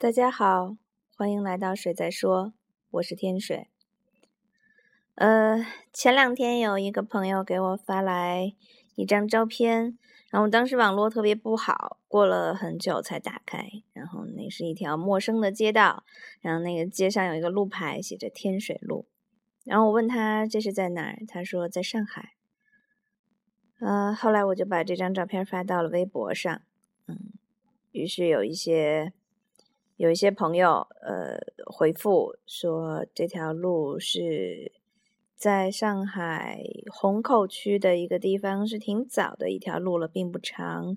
大家好，欢迎来到水在说，我是天水。呃，前两天有一个朋友给我发来一张照片，然后当时网络特别不好，过了很久才打开，然后那是一条陌生的街道，然后那个街上有一个路牌，写着天水路。然后我问他这是在哪儿，他说在上海。呃，后来我就把这张照片发到了微博上，嗯，于是有一些。有一些朋友，呃，回复说这条路是在上海虹口区的一个地方，是挺早的一条路了，并不长。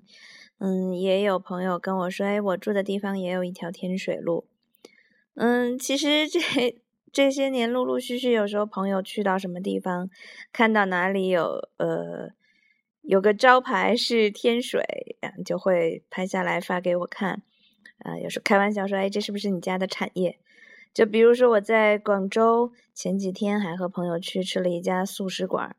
嗯，也有朋友跟我说，哎，我住的地方也有一条天水路。嗯，其实这这些年陆陆续续，有时候朋友去到什么地方，看到哪里有呃有个招牌是天水，就会拍下来发给我看。啊，有时候开玩笑说：“哎，这是不是你家的产业？”就比如说我在广州前几天还和朋友去吃了一家素食馆，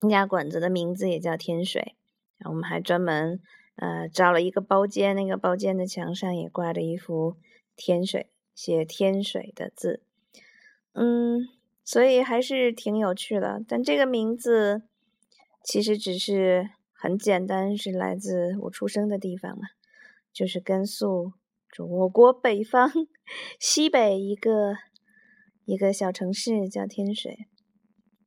那家馆子的名字也叫天水。然后我们还专门呃找了一个包间，那个包间的墙上也挂着一幅天水写天水的字。嗯，所以还是挺有趣的。但这个名字其实只是很简单，是来自我出生的地方嘛。就是甘肃，我国北方西北一个一个小城市叫天水。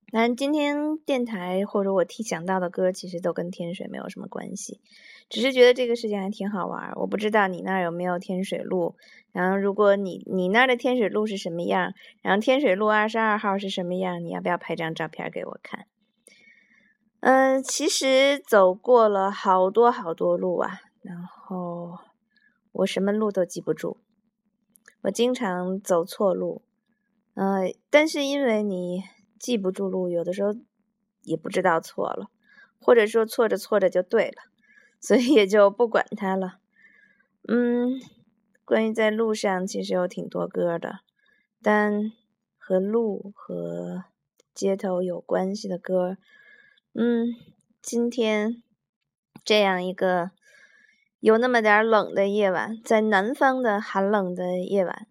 但今天电台或者我听想到的歌，其实都跟天水没有什么关系，只是觉得这个事情还挺好玩。我不知道你那儿有没有天水路，然后如果你你那儿的天水路是什么样，然后天水路二十二号是什么样，你要不要拍张照片给我看？嗯，其实走过了好多好多路啊。然后我什么路都记不住，我经常走错路，呃，但是因为你记不住路，有的时候也不知道错了，或者说错着错着就对了，所以也就不管它了。嗯，关于在路上，其实有挺多歌的，但和路和街头有关系的歌，嗯，今天这样一个。有那么点冷的夜晚，在南方的寒冷的夜晚，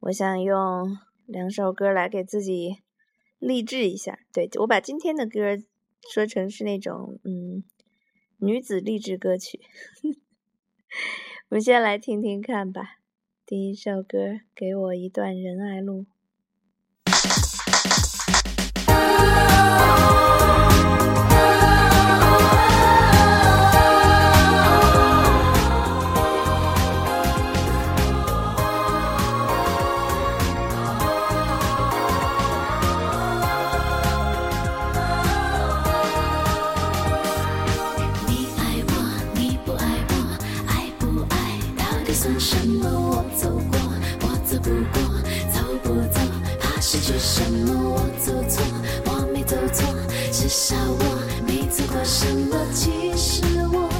我想用两首歌来给自己励志一下。对我把今天的歌说成是那种嗯女子励志歌曲，我们先来听听看吧。第一首歌，给我一段仁爱路。至少我没错过什么其实我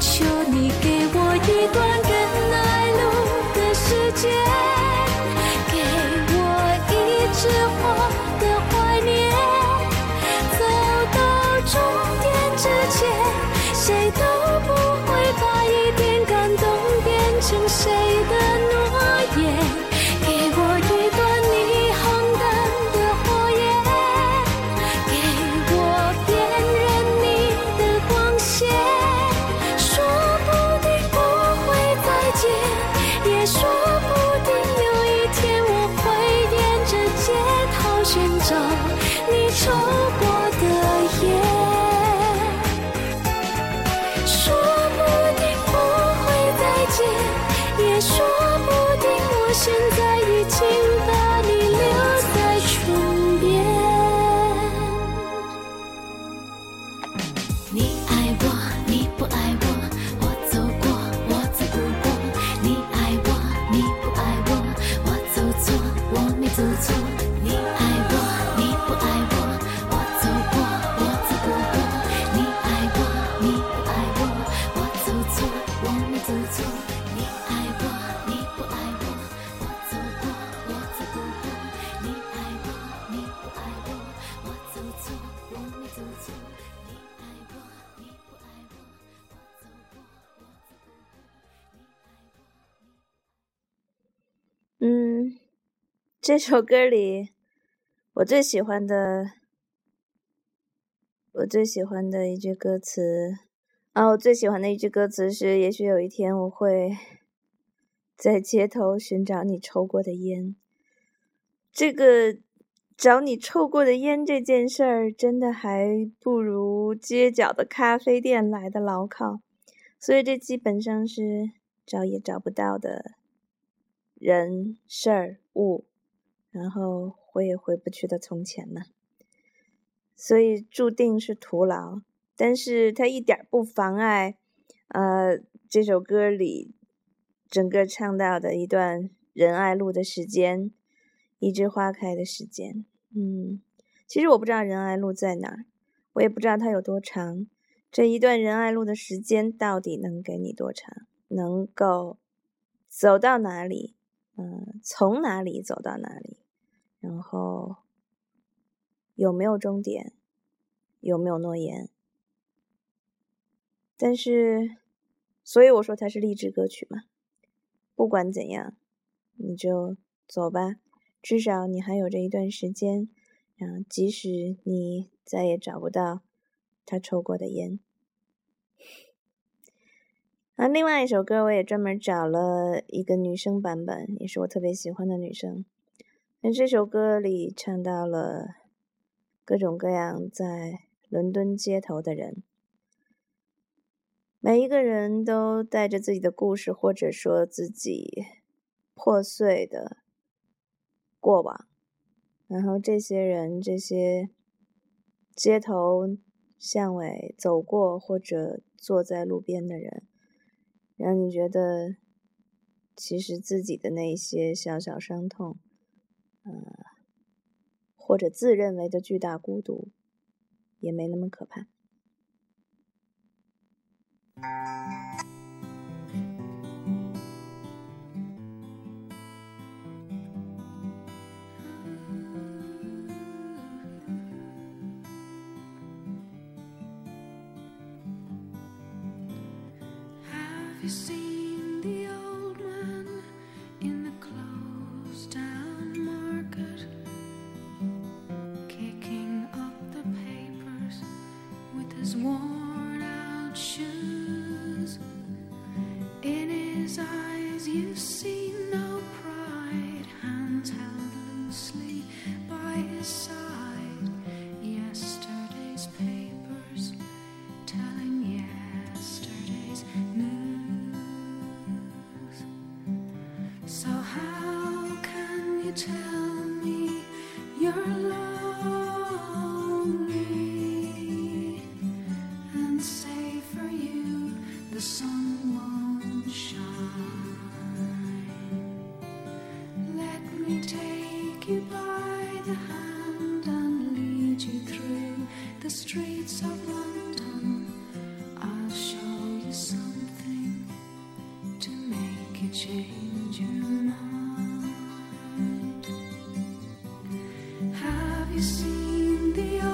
求你给我一段更爱路的时间，这首歌里，我最喜欢的，我最喜欢的一句歌词，啊，我最喜欢的一句歌词是：也许有一天我会在街头寻找你抽过的烟。这个找你抽过的烟这件事儿，真的还不如街角的咖啡店来的牢靠。所以这基本上是找也找不到的人、事、物。然后回也回不去的从前嘛，所以注定是徒劳。但是它一点不妨碍，呃，这首歌里整个唱到的一段仁爱路的时间，一枝花开的时间。嗯，其实我不知道仁爱路在哪儿，我也不知道它有多长。这一段仁爱路的时间到底能给你多长？能够走到哪里？嗯，从哪里走到哪里？然后有没有终点？有没有诺言？但是，所以我说它是励志歌曲嘛。不管怎样，你就走吧，至少你还有这一段时间。然后，即使你再也找不到他抽过的烟。啊，另外一首歌我也专门找了一个女生版本，也是我特别喜欢的女生。那这首歌里唱到了各种各样在伦敦街头的人，每一个人都带着自己的故事，或者说自己破碎的过往。然后这些人，这些街头巷尾走过或者坐在路边的人，让你觉得其实自己的那些小小伤痛。呃，或者自认为的巨大孤独，也没那么可怕。was warm. Seen the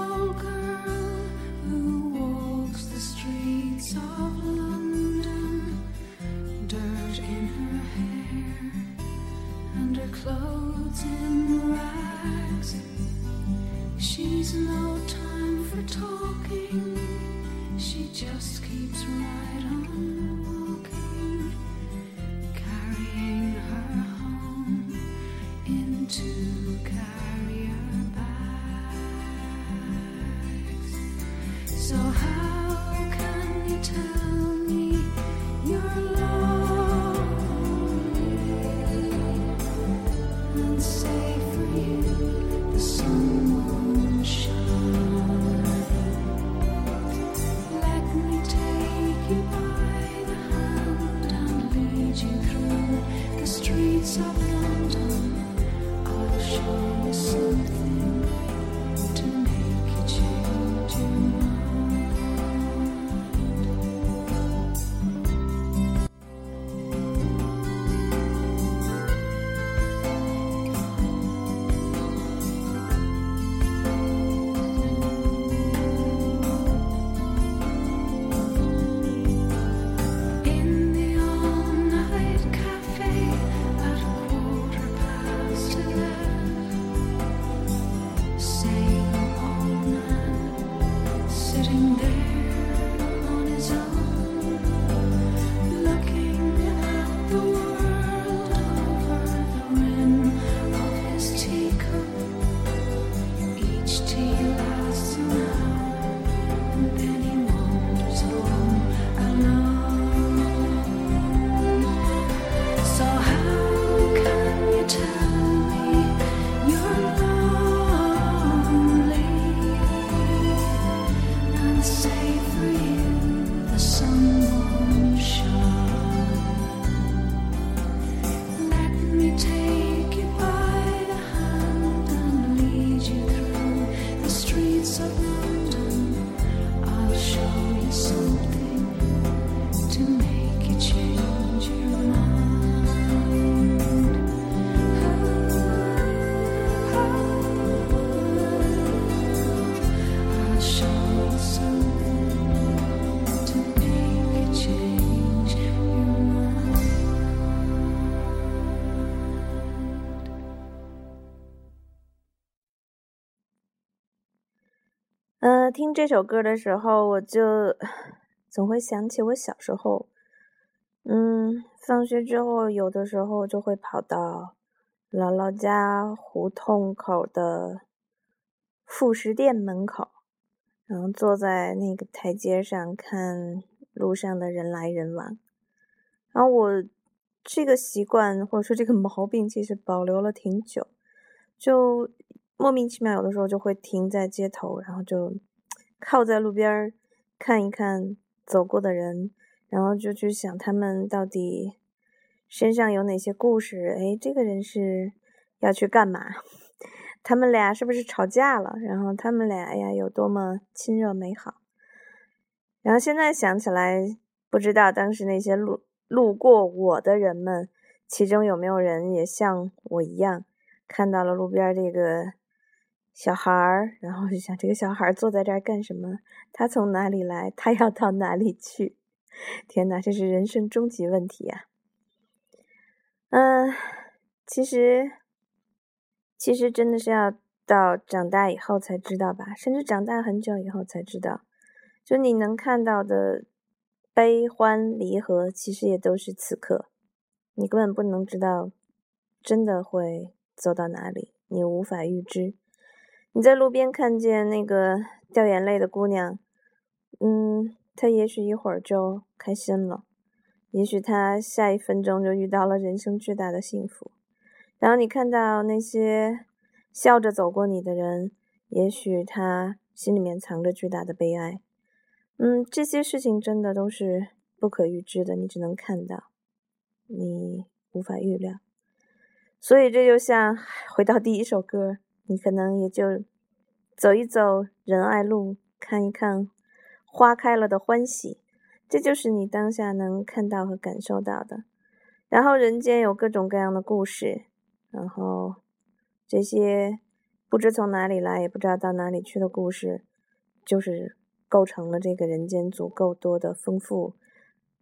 听这首歌的时候，我就总会想起我小时候。嗯，放学之后，有的时候就会跑到姥姥家胡同口的副食店门口，然后坐在那个台阶上看路上的人来人往。然后我这个习惯或者说这个毛病，其实保留了挺久，就莫名其妙有的时候就会停在街头，然后就靠在路边看一看走过的人，然后就去想他们到底身上有哪些故事。哎，这个人是要去干嘛？他们俩是不是吵架了？然后他们俩呀有多么亲热美好？然后现在想起来，不知道当时那些路路过我的人们，其中有没有人也像我一样，看到了路边这个小孩儿，然后就想这个小孩儿坐在这儿干什么？他从哪里来？他要到哪里去？天哪，这是人生终极问题呀、嗯，其实，其实真的是要到长大以后才知道吧，甚至长大很久以后才知道，就你能看到的悲欢离合，其实也都是此刻，你根本不能知道真的会走到哪里，你无法预知。你在路边看见那个掉眼泪的姑娘，嗯，她也许一会儿就开心了，也许她下一分钟就遇到了人生巨大的幸福。然后你看到那些笑着走过你的人，也许他心里面藏着巨大的悲哀。嗯，这些事情真的都是不可预知的，你只能看到，你无法预料。所以这就像回到第一首歌，你可能也就走一走仁爱路，看一看花开了的欢喜，这就是你当下能看到和感受到的。然后人间有各种各样的故事，然后这些不知从哪里来，也不知道到哪里去的故事，就是构成了这个人间足够多的丰富、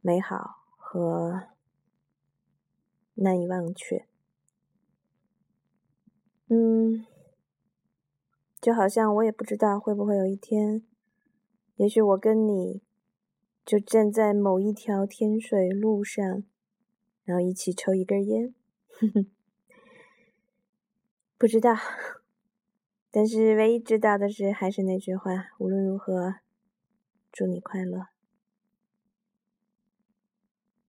美好和难以忘却。嗯，就好像我也不知道会不会有一天，也许我跟你就站在某一条天水路上，然后一起抽一根烟，不知道。但是唯一知道的是，还是那句话，无论如何，祝你快乐。